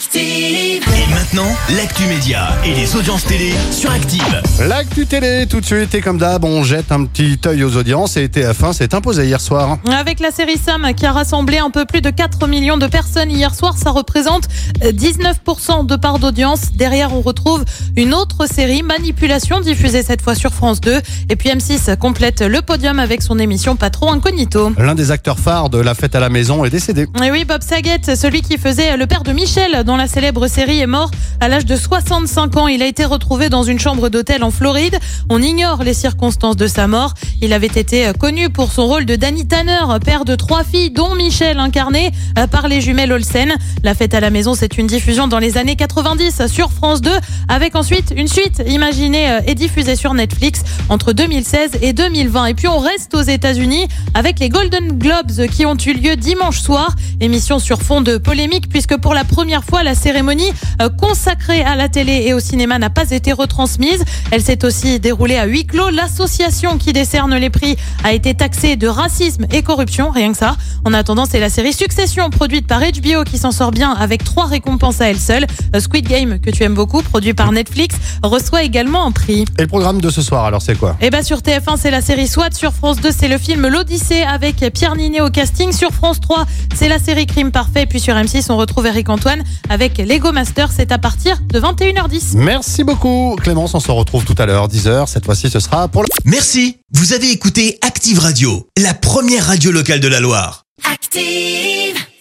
Active. Et maintenant, l'actu média et les audiences télé sur Active. L'actu télé, tout de suite, et comme d'hab, on jette un petit œil aux audiences et TF1 s'est imposé hier soir. Avec la série Sam qui a rassemblé un peu plus de 4 millions de personnes hier soir, ça représente euh, 19% de part d'audience. Derrière, on retrouve une autre série, Manipulation, diffusée cette fois sur France 2. Et puis M6 complète le podium avec son émission Patron Incognito. L'un des acteurs phares de La fête à la maison est décédé. Et oui, Bob Saget, celui qui faisait le père de Michel dans la célèbre série, est mort à l'âge de 65 ans. Il a été retrouvé dans une chambre d'hôtel en Floride. On ignore les circonstances de sa mort. Il avait été connu pour son rôle de Danny Tanner, père de trois filles, dont Michel, incarné par les jumelles Olsen. La fête à la maison, c'est une diffusion dans les années 90 sur France 2, avec ensuite une suite imaginée et diffusée sur Netflix entre 2016 et 2020. Et puis on reste aux États-Unis avec les Golden Globes qui ont eu lieu dimanche soir. Émission sur fond de polémique puisque pour la première fois la cérémonie euh, consacrée à la télé et au cinéma n'a pas été retransmise. Elle s'est aussi déroulée à huis clos. L'association qui décerne les prix a été taxée de racisme et corruption, rien que ça. En attendant, c'est la série Succession produite par HBO qui s'en sort bien avec trois récompenses à elle seule. Euh, Squid Game, que tu aimes beaucoup, produit par Netflix, reçoit également un prix. Et le programme de ce soir, alors c'est quoi? Et bah sur TF1, c'est la série SWAT. Sur France 2, c'est le film L'Odyssée avec Pierre Ninet au casting. Sur France 3, c'est la série Crime Parfait. Puis sur M6, on retrouve Eric Antoine avec Lego Master. C'est à partir de 21h10. Merci beaucoup Clémence, on se retrouve tout à l'heure, 10h. Cette fois-ci, ce sera pour le... Merci, vous avez écouté Active Radio, la première radio locale de la Loire. Active.